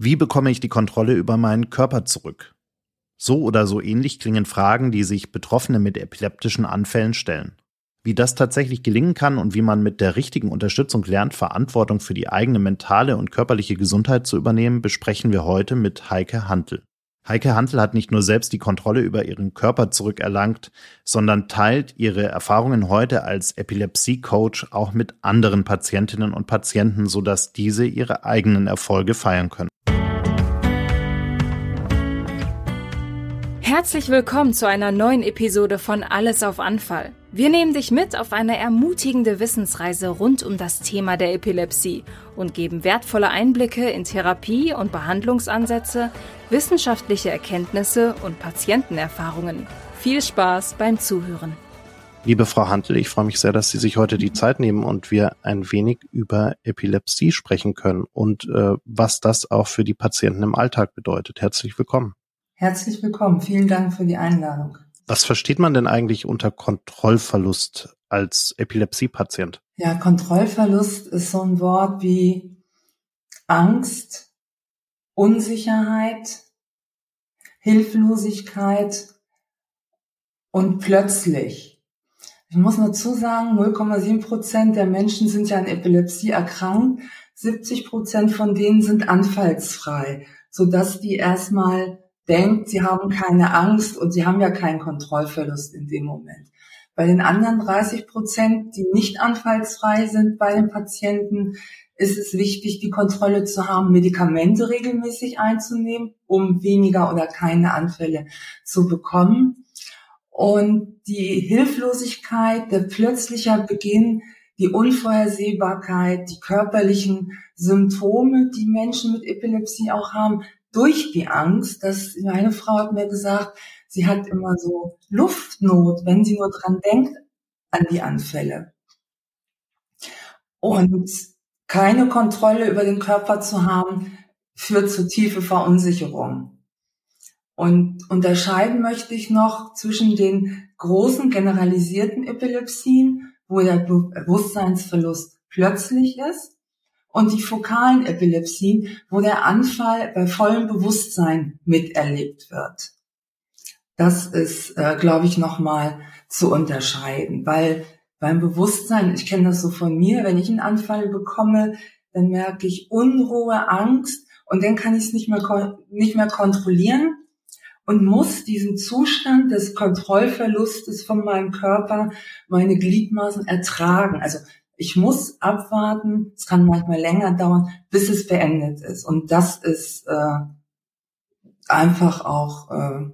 Wie bekomme ich die Kontrolle über meinen Körper zurück? So oder so ähnlich klingen Fragen, die sich Betroffene mit epileptischen Anfällen stellen. Wie das tatsächlich gelingen kann und wie man mit der richtigen Unterstützung lernt, Verantwortung für die eigene mentale und körperliche Gesundheit zu übernehmen, besprechen wir heute mit Heike Hantel. Heike Hantel hat nicht nur selbst die Kontrolle über ihren Körper zurückerlangt, sondern teilt ihre Erfahrungen heute als Epilepsie-Coach auch mit anderen Patientinnen und Patienten, sodass diese ihre eigenen Erfolge feiern können. Herzlich willkommen zu einer neuen Episode von Alles auf Anfall. Wir nehmen dich mit auf eine ermutigende Wissensreise rund um das Thema der Epilepsie und geben wertvolle Einblicke in Therapie- und Behandlungsansätze, wissenschaftliche Erkenntnisse und Patientenerfahrungen. Viel Spaß beim Zuhören. Liebe Frau Hantel, ich freue mich sehr, dass Sie sich heute die Zeit nehmen und wir ein wenig über Epilepsie sprechen können und äh, was das auch für die Patienten im Alltag bedeutet. Herzlich willkommen. Herzlich willkommen. Vielen Dank für die Einladung. Was versteht man denn eigentlich unter Kontrollverlust als Epilepsiepatient? Ja, Kontrollverlust ist so ein Wort wie Angst, Unsicherheit, Hilflosigkeit und plötzlich. Ich muss dazu sagen, 0,7 Prozent der Menschen sind ja an Epilepsie erkrankt. 70 Prozent von denen sind anfallsfrei, sodass die erstmal denkt, sie haben keine Angst und sie haben ja keinen Kontrollverlust in dem Moment. Bei den anderen 30 Prozent, die nicht anfallsfrei sind bei den Patienten, ist es wichtig, die Kontrolle zu haben, Medikamente regelmäßig einzunehmen, um weniger oder keine Anfälle zu bekommen. Und die Hilflosigkeit, der plötzliche Beginn, die Unvorhersehbarkeit, die körperlichen Symptome, die Menschen mit Epilepsie auch haben, durch die Angst, dass meine Frau hat mir gesagt, sie hat immer so Luftnot, wenn sie nur dran denkt an die Anfälle. Und keine Kontrolle über den Körper zu haben, führt zu tiefe Verunsicherung. Und unterscheiden möchte ich noch zwischen den großen generalisierten Epilepsien, wo der Bewusstseinsverlust plötzlich ist, und die fokalen Epilepsien, wo der Anfall bei vollem Bewusstsein miterlebt wird. Das ist, äh, glaube ich, nochmal zu unterscheiden, weil beim Bewusstsein, ich kenne das so von mir, wenn ich einen Anfall bekomme, dann merke ich Unruhe, Angst und dann kann ich es nicht mehr, nicht mehr kontrollieren und muss diesen Zustand des Kontrollverlustes von meinem Körper, meine Gliedmaßen ertragen. Also ich muss abwarten, es kann manchmal länger dauern, bis es beendet ist. Und das ist äh, einfach auch äh,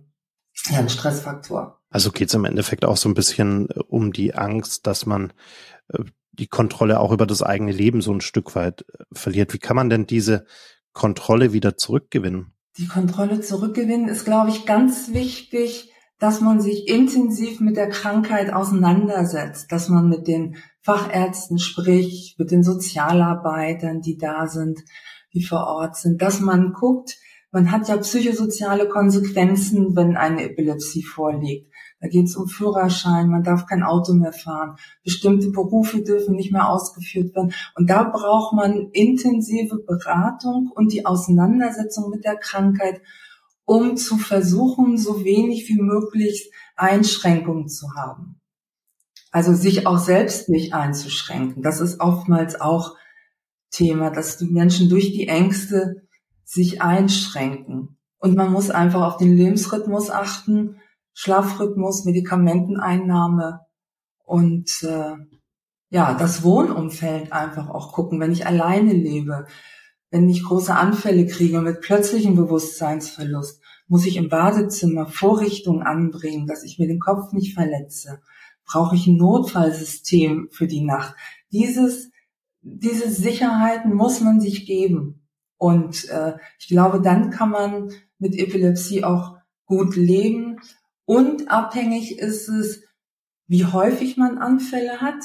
ja, ein Stressfaktor. Also geht es im Endeffekt auch so ein bisschen äh, um die Angst, dass man äh, die Kontrolle auch über das eigene Leben so ein Stück weit äh, verliert. Wie kann man denn diese Kontrolle wieder zurückgewinnen? Die Kontrolle zurückgewinnen ist, glaube ich, ganz wichtig, dass man sich intensiv mit der Krankheit auseinandersetzt, dass man mit den Fachärzten spricht, mit den Sozialarbeitern, die da sind, die vor Ort sind, dass man guckt, man hat ja psychosoziale Konsequenzen, wenn eine Epilepsie vorliegt. Da geht es um Führerschein, man darf kein Auto mehr fahren, bestimmte Berufe dürfen nicht mehr ausgeführt werden. Und da braucht man intensive Beratung und die Auseinandersetzung mit der Krankheit um zu versuchen, so wenig wie möglich Einschränkungen zu haben. Also sich auch selbst nicht einzuschränken. Das ist oftmals auch Thema, dass die Menschen durch die Ängste sich einschränken. Und man muss einfach auf den Lebensrhythmus achten, Schlafrhythmus, Medikamenteneinnahme und äh, ja, das Wohnumfeld einfach auch gucken. Wenn ich alleine lebe, wenn ich große Anfälle kriege mit plötzlichem Bewusstseinsverlust, muss ich im Badezimmer Vorrichtungen anbringen, dass ich mir den Kopf nicht verletze. Brauche ich ein Notfallsystem für die Nacht? Dieses, diese Sicherheiten muss man sich geben. Und äh, ich glaube, dann kann man mit Epilepsie auch gut leben. Und abhängig ist es, wie häufig man Anfälle hat,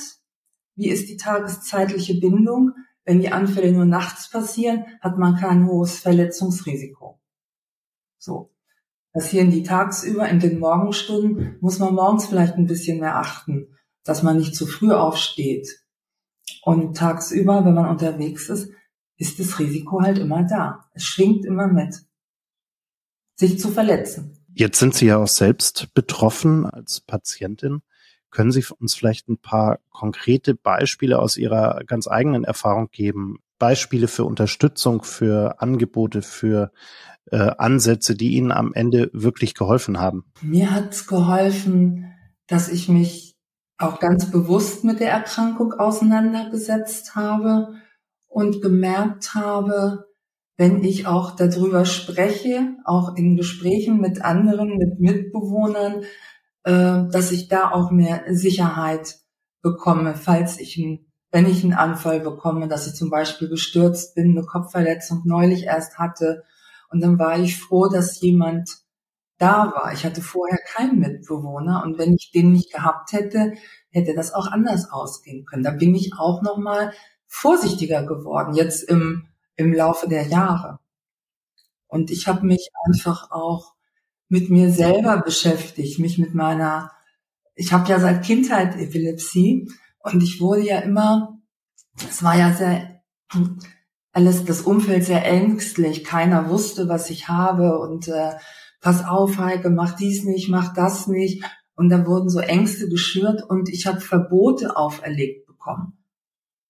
wie ist die tageszeitliche Bindung, wenn die Anfälle nur nachts passieren, hat man kein hohes Verletzungsrisiko. So. Passieren die tagsüber in den Morgenstunden, muss man morgens vielleicht ein bisschen mehr achten, dass man nicht zu früh aufsteht. Und tagsüber, wenn man unterwegs ist, ist das Risiko halt immer da. Es schwingt immer mit, sich zu verletzen. Jetzt sind Sie ja auch selbst betroffen als Patientin. Können Sie uns vielleicht ein paar konkrete Beispiele aus Ihrer ganz eigenen Erfahrung geben? Beispiele für Unterstützung, für Angebote, für äh, Ansätze, die Ihnen am Ende wirklich geholfen haben? Mir hat es geholfen, dass ich mich auch ganz bewusst mit der Erkrankung auseinandergesetzt habe und gemerkt habe, wenn ich auch darüber spreche, auch in Gesprächen mit anderen, mit Mitbewohnern, dass ich da auch mehr Sicherheit bekomme, falls ich wenn ich einen Anfall bekomme, dass ich zum Beispiel gestürzt bin, eine Kopfverletzung neulich erst hatte. Und dann war ich froh, dass jemand da war. Ich hatte vorher keinen Mitbewohner und wenn ich den nicht gehabt hätte, hätte das auch anders ausgehen können. Da bin ich auch noch mal vorsichtiger geworden jetzt im im Laufe der Jahre. Und ich habe mich einfach auch mit mir selber beschäftigt, mich mit meiner, ich habe ja seit Kindheit Epilepsie und ich wurde ja immer, es war ja sehr, alles, das Umfeld sehr ängstlich, keiner wusste, was ich habe und äh, pass auf, Heike, mach dies nicht, mach das nicht. Und da wurden so Ängste geschürt und ich habe Verbote auferlegt bekommen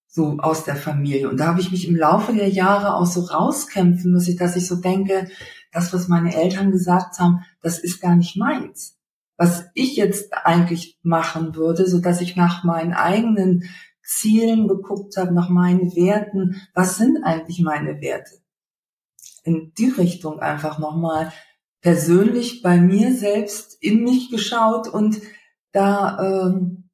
so aus der Familie. Und da habe ich mich im Laufe der Jahre auch so rauskämpfen müssen, dass ich so denke, das, was meine Eltern gesagt haben, das ist gar nicht meins. Was ich jetzt eigentlich machen würde, so dass ich nach meinen eigenen Zielen geguckt habe, nach meinen Werten, was sind eigentlich meine Werte? In die Richtung einfach nochmal persönlich bei mir selbst in mich geschaut und da ähm,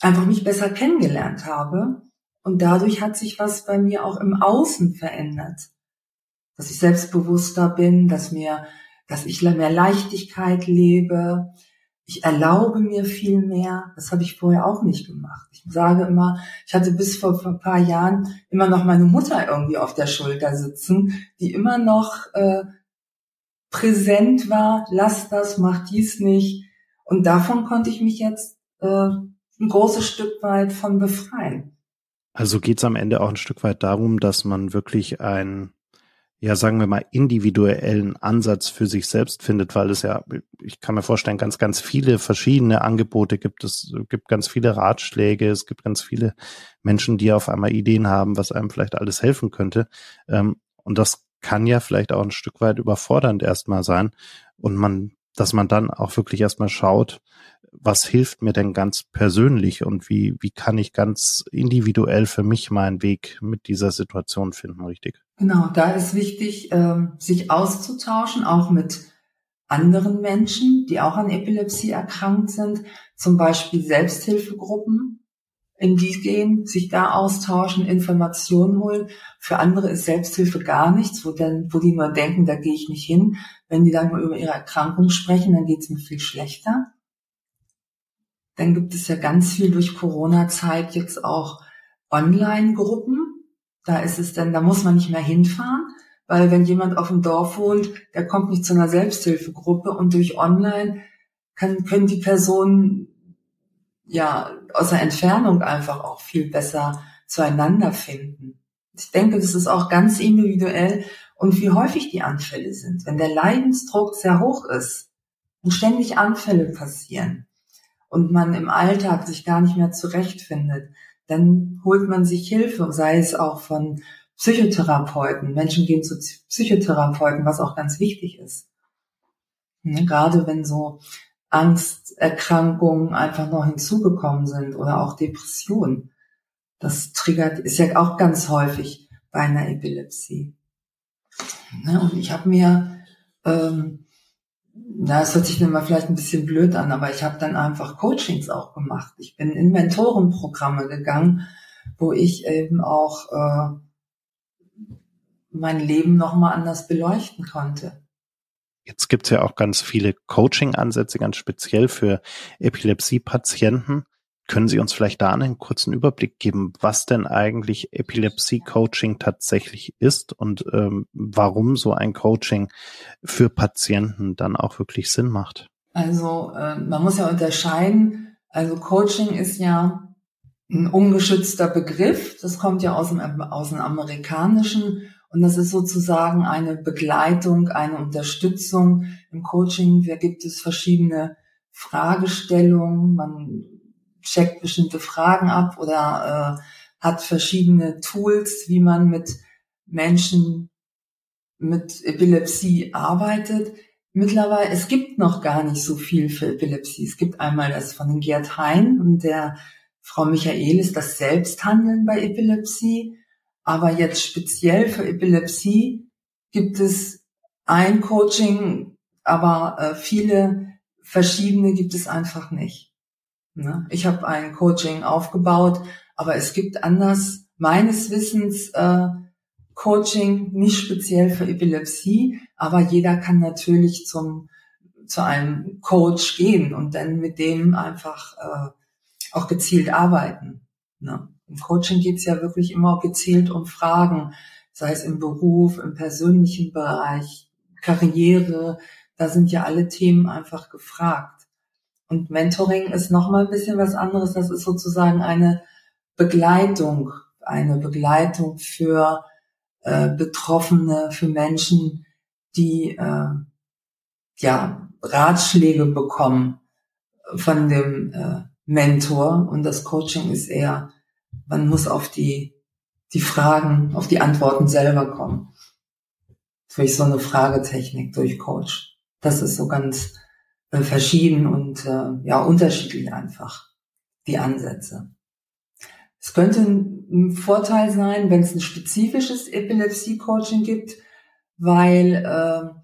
einfach mich besser kennengelernt habe und dadurch hat sich was bei mir auch im Außen verändert. Dass ich selbstbewusster bin, dass mir, dass ich mehr Leichtigkeit lebe. Ich erlaube mir viel mehr. Das habe ich vorher auch nicht gemacht. Ich sage immer, ich hatte bis vor ein paar Jahren immer noch meine Mutter irgendwie auf der Schulter sitzen, die immer noch äh, präsent war. Lass das, mach dies nicht. Und davon konnte ich mich jetzt äh, ein großes Stück weit von befreien. Also geht es am Ende auch ein Stück weit darum, dass man wirklich einen, ja, sagen wir mal, individuellen Ansatz für sich selbst findet, weil es ja, ich kann mir vorstellen, ganz, ganz viele verschiedene Angebote gibt. Es gibt ganz viele Ratschläge, es gibt ganz viele Menschen, die auf einmal Ideen haben, was einem vielleicht alles helfen könnte. Ähm, und das kann ja vielleicht auch ein Stück weit überfordernd erstmal sein. Und man, dass man dann auch wirklich erstmal schaut, was hilft mir denn ganz persönlich und wie, wie kann ich ganz individuell für mich meinen Weg mit dieser Situation finden, richtig? Genau, da ist wichtig, ähm, sich auszutauschen, auch mit anderen Menschen, die auch an Epilepsie erkrankt sind, zum Beispiel Selbsthilfegruppen, in die gehen, sich da austauschen, Informationen holen. Für andere ist Selbsthilfe gar nichts, wo, dann, wo die nur denken, da gehe ich nicht hin. Wenn die dann nur über ihre Erkrankung sprechen, dann geht es mir viel schlechter. Dann gibt es ja ganz viel durch Corona-Zeit jetzt auch Online-Gruppen. Da ist es dann, da muss man nicht mehr hinfahren, weil wenn jemand auf dem Dorf wohnt, der kommt nicht zu einer Selbsthilfegruppe und durch Online kann, können die Personen ja aus der Entfernung einfach auch viel besser zueinander finden. Ich denke, das ist auch ganz individuell und wie häufig die Anfälle sind. Wenn der Leidensdruck sehr hoch ist und ständig Anfälle passieren, und man im Alltag sich gar nicht mehr zurechtfindet, dann holt man sich Hilfe, sei es auch von Psychotherapeuten. Menschen gehen zu Psychotherapeuten, was auch ganz wichtig ist. Ne, gerade wenn so Angsterkrankungen einfach noch hinzugekommen sind oder auch Depressionen. Das triggert, ist ja auch ganz häufig bei einer Epilepsie. Ne, und ich habe mir ähm, na, es hört sich immer vielleicht ein bisschen blöd an, aber ich habe dann einfach Coachings auch gemacht. Ich bin in Mentorenprogramme gegangen, wo ich eben auch äh, mein Leben nochmal anders beleuchten konnte. Jetzt gibt's ja auch ganz viele Coaching-Ansätze, ganz speziell für Epilepsie-Patienten. Können Sie uns vielleicht da einen kurzen Überblick geben, was denn eigentlich Epilepsie-Coaching tatsächlich ist und ähm, warum so ein Coaching für Patienten dann auch wirklich Sinn macht? Also äh, man muss ja unterscheiden. Also Coaching ist ja ein ungeschützter Begriff. Das kommt ja aus dem, aus dem Amerikanischen. Und das ist sozusagen eine Begleitung, eine Unterstützung. Im Coaching da gibt es verschiedene Fragestellungen. Man checkt bestimmte Fragen ab oder äh, hat verschiedene Tools, wie man mit Menschen mit Epilepsie arbeitet. Mittlerweile, es gibt noch gar nicht so viel für Epilepsie. Es gibt einmal das von Gerd Hein und der Frau Michaelis, das Selbsthandeln bei Epilepsie. Aber jetzt speziell für Epilepsie gibt es ein Coaching, aber äh, viele verschiedene gibt es einfach nicht. Ne? Ich habe ein Coaching aufgebaut, aber es gibt anders meines Wissens äh, Coaching nicht speziell für Epilepsie, aber jeder kann natürlich zum zu einem Coach gehen und dann mit dem einfach äh, auch gezielt arbeiten. Ne? Im Coaching geht's ja wirklich immer gezielt um Fragen, sei es im Beruf, im persönlichen Bereich, Karriere, da sind ja alle Themen einfach gefragt. Und Mentoring ist nochmal ein bisschen was anderes. Das ist sozusagen eine Begleitung, eine Begleitung für äh, Betroffene, für Menschen, die äh, ja Ratschläge bekommen von dem äh, Mentor. Und das Coaching ist eher, man muss auf die die Fragen, auf die Antworten selber kommen. Durch so eine Fragetechnik, durch Coach. Das ist so ganz äh, verschieden und äh, ja unterschiedlich einfach die Ansätze. Es könnte ein Vorteil sein, wenn es ein spezifisches Epilepsie-Coaching gibt, weil äh,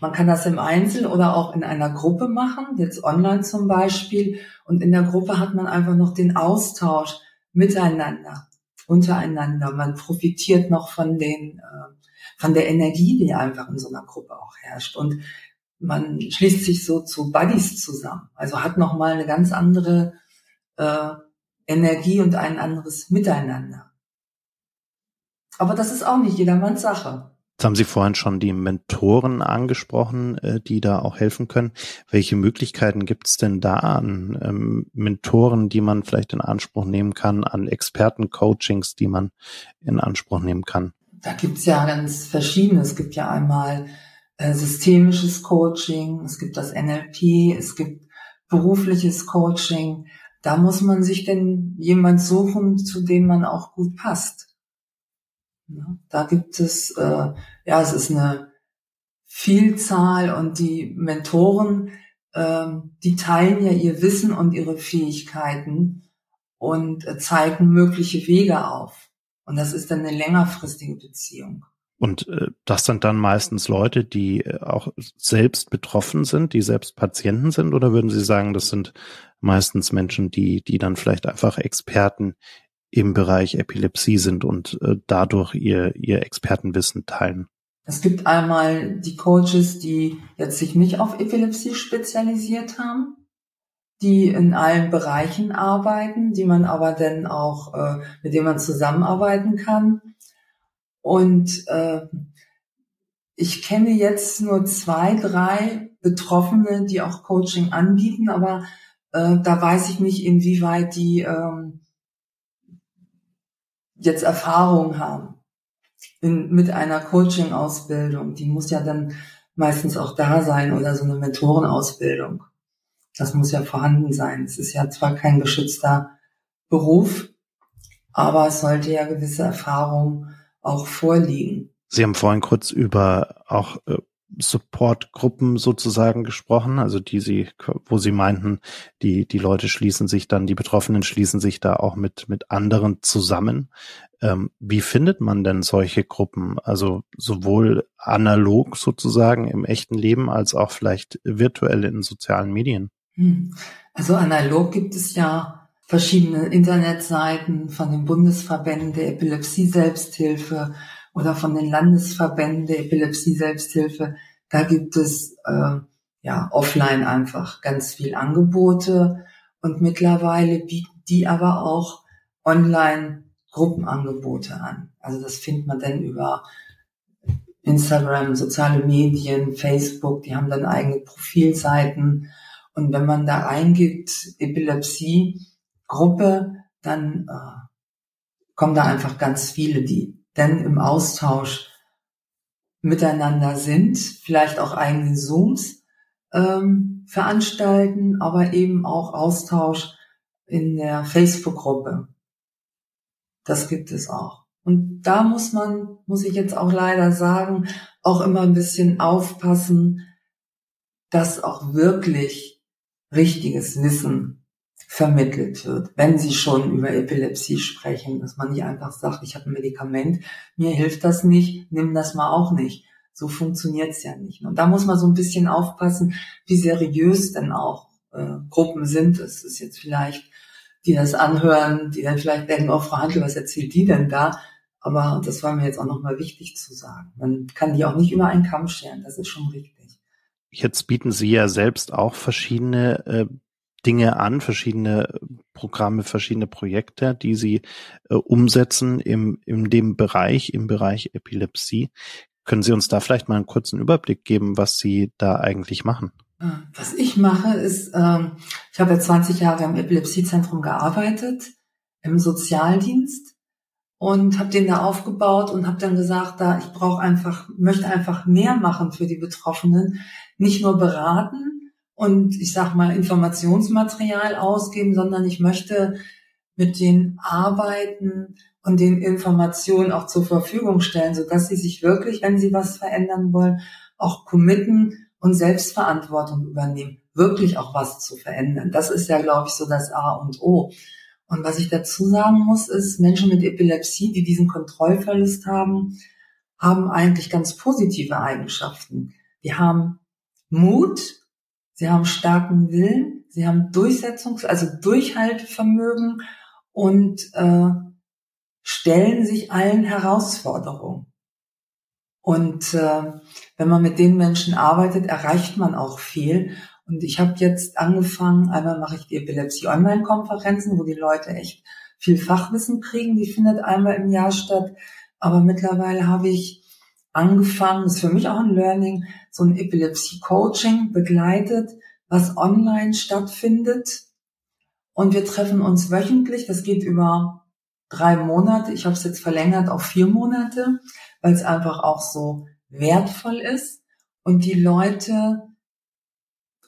man kann das im Einzel oder auch in einer Gruppe machen, jetzt online zum Beispiel. Und in der Gruppe hat man einfach noch den Austausch miteinander, untereinander. Man profitiert noch von den, äh, von der Energie, die einfach in so einer Gruppe auch herrscht. Und man schließt sich so zu Buddies zusammen. Also hat noch mal eine ganz andere äh, Energie und ein anderes Miteinander. Aber das ist auch nicht jedermanns Sache. Jetzt haben Sie vorhin schon die Mentoren angesprochen, äh, die da auch helfen können. Welche Möglichkeiten gibt es denn da an ähm, Mentoren, die man vielleicht in Anspruch nehmen kann, an Expertencoachings, die man in Anspruch nehmen kann? Da gibt es ja ganz verschiedene. Es gibt ja einmal äh, systemisches Coaching, es gibt das NLP, es gibt berufliches Coaching. Da muss man sich denn jemand suchen, zu dem man auch gut passt. Ja, da gibt es, äh, ja, es ist eine Vielzahl und die Mentoren, äh, die teilen ja ihr Wissen und ihre Fähigkeiten und äh, zeigen mögliche Wege auf. Und das ist dann eine längerfristige Beziehung. Und äh, das sind dann meistens Leute, die äh, auch selbst betroffen sind, die selbst Patienten sind, oder würden Sie sagen, das sind meistens Menschen, die, die dann vielleicht einfach Experten im Bereich Epilepsie sind und äh, dadurch ihr, ihr Expertenwissen teilen? Es gibt einmal die Coaches, die jetzt sich nicht auf Epilepsie spezialisiert haben, die in allen Bereichen arbeiten, die man aber dann auch, äh, mit denen man zusammenarbeiten kann. Und äh, ich kenne jetzt nur zwei, drei Betroffene, die auch Coaching anbieten, aber äh, da weiß ich nicht, inwieweit die ähm, jetzt Erfahrung haben in, mit einer Coaching-Ausbildung. Die muss ja dann meistens auch da sein oder so eine Mentorenausbildung. Das muss ja vorhanden sein. Es ist ja zwar kein geschützter Beruf, aber es sollte ja gewisse Erfahrung auch vorliegen. Sie haben vorhin kurz über auch äh, Supportgruppen sozusagen gesprochen, also die Sie, wo Sie meinten, die, die Leute schließen sich dann, die Betroffenen schließen sich da auch mit, mit anderen zusammen. Ähm, wie findet man denn solche Gruppen? Also sowohl analog sozusagen im echten Leben als auch vielleicht virtuell in sozialen Medien? Hm. Also analog gibt es ja verschiedene Internetseiten von den Bundesverbänden der Epilepsie-Selbsthilfe oder von den Landesverbänden der Epilepsie-Selbsthilfe. Da gibt es äh, ja offline einfach ganz viel Angebote und mittlerweile bieten die aber auch online Gruppenangebote an. Also das findet man dann über Instagram, soziale Medien, Facebook, die haben dann eigene Profilseiten. Und wenn man da eingibt, Epilepsie, Gruppe, dann äh, kommen da einfach ganz viele, die denn im Austausch miteinander sind, vielleicht auch eigene Zooms ähm, veranstalten, aber eben auch Austausch in der Facebook-Gruppe. Das gibt es auch. Und da muss man, muss ich jetzt auch leider sagen, auch immer ein bisschen aufpassen, dass auch wirklich richtiges Wissen vermittelt wird, wenn Sie schon über Epilepsie sprechen, dass man nicht einfach sagt, ich habe ein Medikament, mir hilft das nicht, nimm das mal auch nicht. So funktioniert's ja nicht. Und da muss man so ein bisschen aufpassen, wie seriös denn auch äh, Gruppen sind. Es ist jetzt vielleicht, die das anhören, die dann vielleicht denken, oh, Frau Handel, was erzählt die denn da? Aber das war mir jetzt auch nochmal wichtig zu sagen. Man kann die auch nicht über einen Kamm scheren, das ist schon richtig. Jetzt bieten Sie ja selbst auch verschiedene äh, Dinge an, verschiedene Programme, verschiedene Projekte, die Sie äh, umsetzen im, in dem Bereich, im Bereich Epilepsie. Können Sie uns da vielleicht mal einen kurzen Überblick geben, was Sie da eigentlich machen? Äh, was ich mache, ist, ähm, ich habe ja 20 Jahre im Epilepsiezentrum gearbeitet, im Sozialdienst und habe den da aufgebaut und habe dann gesagt, da ich brauche einfach, möchte einfach mehr machen für die Betroffenen, nicht nur beraten und ich sag mal Informationsmaterial ausgeben, sondern ich möchte mit den Arbeiten und den Informationen auch zur Verfügung stellen, so dass sie sich wirklich, wenn sie was verändern wollen, auch committen und Selbstverantwortung übernehmen, wirklich auch was zu verändern. Das ist ja, glaube ich, so das A und O. Und was ich dazu sagen muss, ist, Menschen mit Epilepsie, die diesen Kontrollverlust haben, haben eigentlich ganz positive Eigenschaften. Die haben Mut, sie haben starken Willen, sie haben Durchsetzungs-, also Durchhaltevermögen und äh, stellen sich allen Herausforderungen. Und äh, wenn man mit den Menschen arbeitet, erreicht man auch viel. Und ich habe jetzt angefangen, einmal mache ich die Epilepsie-Online-Konferenzen, wo die Leute echt viel Fachwissen kriegen. Die findet einmal im Jahr statt. Aber mittlerweile habe ich angefangen, ist für mich auch ein Learning, so ein Epilepsie-Coaching begleitet, was online stattfindet. Und wir treffen uns wöchentlich. Das geht über drei Monate. Ich habe es jetzt verlängert auf vier Monate, weil es einfach auch so wertvoll ist. Und die Leute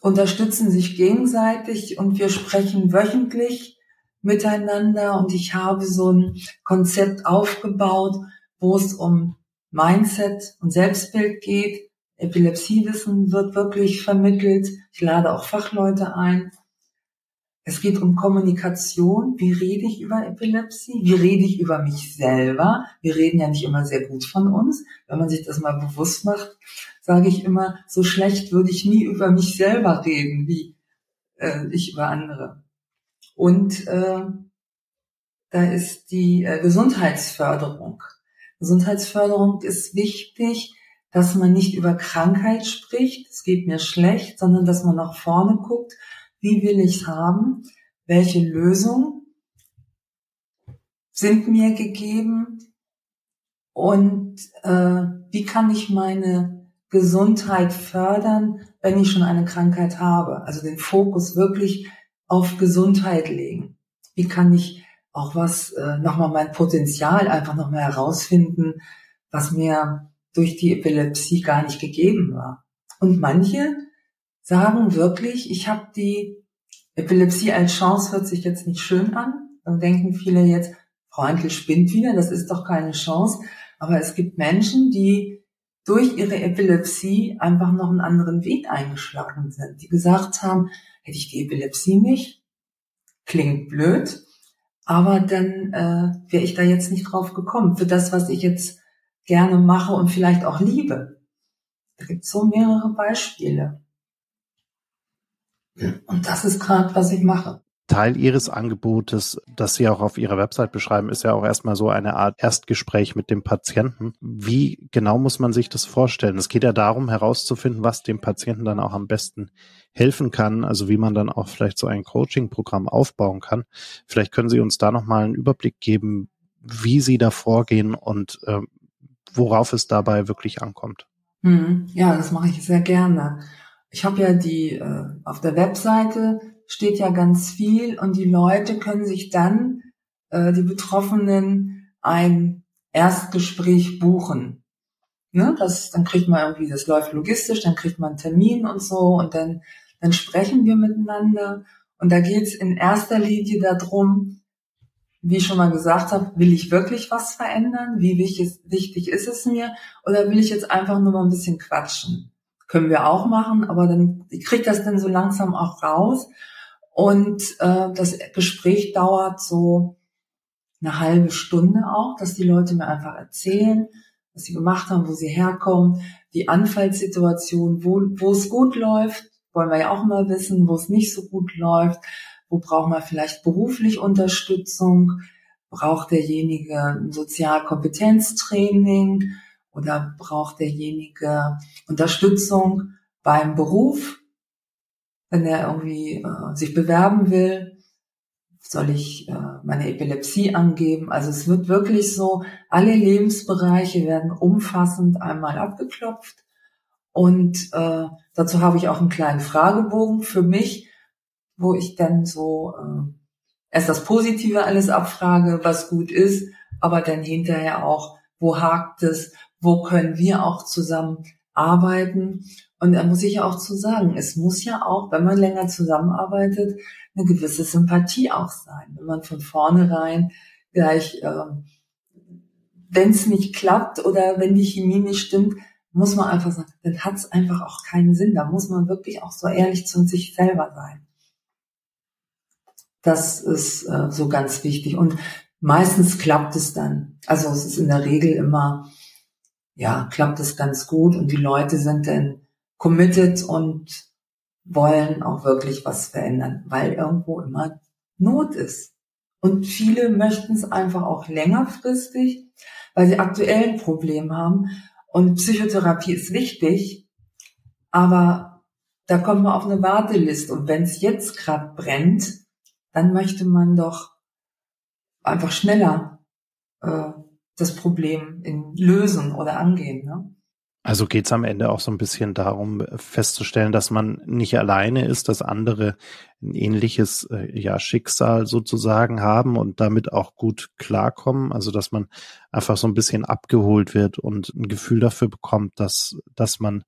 unterstützen sich gegenseitig und wir sprechen wöchentlich miteinander und ich habe so ein Konzept aufgebaut, wo es um Mindset und Selbstbild geht. Epilepsiewissen wird wirklich vermittelt. Ich lade auch Fachleute ein. Es geht um Kommunikation. Wie rede ich über Epilepsie? Wie rede ich über mich selber? Wir reden ja nicht immer sehr gut von uns. Wenn man sich das mal bewusst macht, sage ich immer, so schlecht würde ich nie über mich selber reden, wie äh, ich über andere. Und äh, da ist die äh, Gesundheitsförderung. Gesundheitsförderung ist wichtig, dass man nicht über Krankheit spricht, es geht mir schlecht, sondern dass man nach vorne guckt, wie will ich es haben, welche Lösungen sind mir gegeben und äh, wie kann ich meine Gesundheit fördern, wenn ich schon eine Krankheit habe. Also den Fokus wirklich auf Gesundheit legen. Wie kann ich auch was, äh, nochmal mein Potenzial einfach nochmal herausfinden, was mir durch die Epilepsie gar nicht gegeben war. Und manche sagen wirklich, ich habe die Epilepsie als Chance, hört sich jetzt nicht schön an. Dann denken viele jetzt, Frau Handel spinnt wieder, das ist doch keine Chance. Aber es gibt Menschen, die durch ihre Epilepsie einfach noch einen anderen Weg eingeschlagen sind, die gesagt haben, hätte ich die Epilepsie nicht, klingt blöd, aber dann äh, wäre ich da jetzt nicht drauf gekommen, für das, was ich jetzt gerne mache und vielleicht auch liebe. Da gibt es so mehrere Beispiele. Und das ist gerade, was ich mache. Teil Ihres Angebotes, das Sie auch auf Ihrer Website beschreiben, ist ja auch erstmal so eine Art Erstgespräch mit dem Patienten. Wie genau muss man sich das vorstellen? Es geht ja darum, herauszufinden, was dem Patienten dann auch am besten helfen kann, also wie man dann auch vielleicht so ein Coaching-Programm aufbauen kann. Vielleicht können Sie uns da nochmal einen Überblick geben, wie Sie da vorgehen und äh, worauf es dabei wirklich ankommt. Hm, ja, das mache ich sehr gerne. Ich habe ja die äh, auf der Webseite steht ja ganz viel und die Leute können sich dann äh, die Betroffenen ein Erstgespräch buchen. Ne? Das, dann kriegt man irgendwie, das läuft logistisch, dann kriegt man einen Termin und so und dann, dann sprechen wir miteinander. Und da geht es in erster Linie darum, wie ich schon mal gesagt habe, will ich wirklich was verändern? Wie wichtig, ist es mir? Oder will ich jetzt einfach nur mal ein bisschen quatschen? Können wir auch machen, aber dann ich kriege das dann so langsam auch raus. Und äh, das Gespräch dauert so eine halbe Stunde auch, dass die Leute mir einfach erzählen, was sie gemacht haben, wo sie herkommen, die Anfallssituation, wo, wo es gut läuft, wollen wir ja auch mal wissen, wo es nicht so gut läuft, wo braucht man vielleicht beruflich Unterstützung, braucht derjenige ein Sozialkompetenztraining oder braucht derjenige Unterstützung beim Beruf, wenn er irgendwie äh, sich bewerben will soll ich äh, meine Epilepsie angeben. Also es wird wirklich so, alle Lebensbereiche werden umfassend einmal abgeklopft. Und äh, dazu habe ich auch einen kleinen Fragebogen für mich, wo ich dann so äh, erst das Positive alles abfrage, was gut ist, aber dann hinterher auch, wo hakt es, wo können wir auch zusammen arbeiten. Und da muss ich ja auch zu sagen, es muss ja auch, wenn man länger zusammenarbeitet, eine gewisse Sympathie auch sein. Wenn man von vornherein gleich, ähm, wenn es nicht klappt oder wenn die Chemie nicht stimmt, muss man einfach sagen, dann hat es einfach auch keinen Sinn. Da muss man wirklich auch so ehrlich zu sich selber sein. Das ist äh, so ganz wichtig. Und meistens klappt es dann. Also es ist in der Regel immer, ja, klappt es ganz gut und die Leute sind dann committed und wollen auch wirklich was verändern, weil irgendwo immer Not ist. Und viele möchten es einfach auch längerfristig, weil sie aktuell ein Problem haben. Und Psychotherapie ist wichtig, aber da kommt man auf eine Warteliste. Und wenn es jetzt gerade brennt, dann möchte man doch einfach schneller äh, das Problem in lösen oder angehen. Ne? Also geht es am Ende auch so ein bisschen darum, festzustellen, dass man nicht alleine ist, dass andere ein ähnliches äh, ja, Schicksal sozusagen haben und damit auch gut klarkommen. Also dass man einfach so ein bisschen abgeholt wird und ein Gefühl dafür bekommt, dass, dass man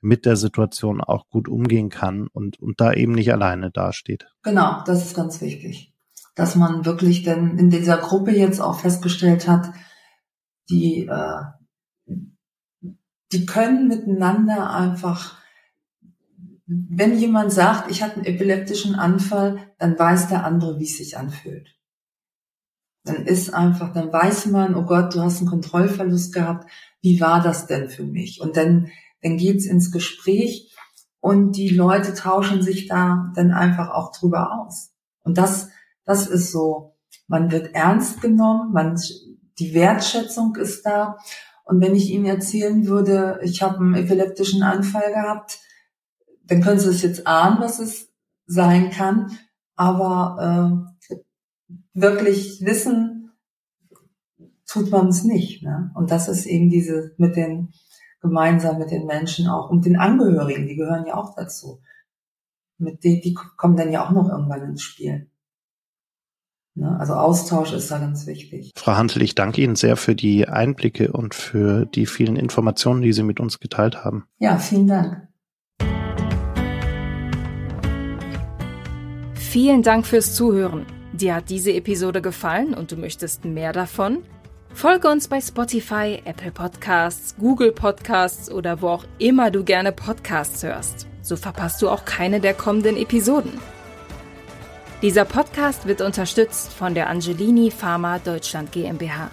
mit der Situation auch gut umgehen kann und, und da eben nicht alleine dasteht. Genau, das ist ganz wichtig. Dass man wirklich denn in dieser Gruppe jetzt auch festgestellt hat, die äh, die können miteinander einfach, wenn jemand sagt, ich hatte einen epileptischen Anfall, dann weiß der andere, wie es sich anfühlt. Dann ist einfach, dann weiß man, oh Gott, du hast einen Kontrollverlust gehabt, wie war das denn für mich? Und dann, dann geht's ins Gespräch und die Leute tauschen sich da dann einfach auch drüber aus. Und das, das ist so, man wird ernst genommen, man, die Wertschätzung ist da und wenn ich Ihnen erzählen würde, ich habe einen epileptischen Anfall gehabt, dann können Sie es jetzt ahnen, was es sein kann. Aber äh, wirklich wissen tut man es nicht. Ne? Und das ist eben diese mit den gemeinsam mit den Menschen auch und den Angehörigen, die gehören ja auch dazu. Mit denen, die kommen dann ja auch noch irgendwann ins Spiel. Ne? Also Austausch ist da ganz wichtig. Frau Hantel, ich danke Ihnen sehr für die Einblicke und für die vielen Informationen, die Sie mit uns geteilt haben. Ja, vielen Dank. Vielen Dank fürs Zuhören. Dir hat diese Episode gefallen und du möchtest mehr davon? Folge uns bei Spotify, Apple Podcasts, Google Podcasts oder wo auch immer du gerne Podcasts hörst. So verpasst du auch keine der kommenden Episoden. Dieser Podcast wird unterstützt von der Angelini Pharma Deutschland GmbH.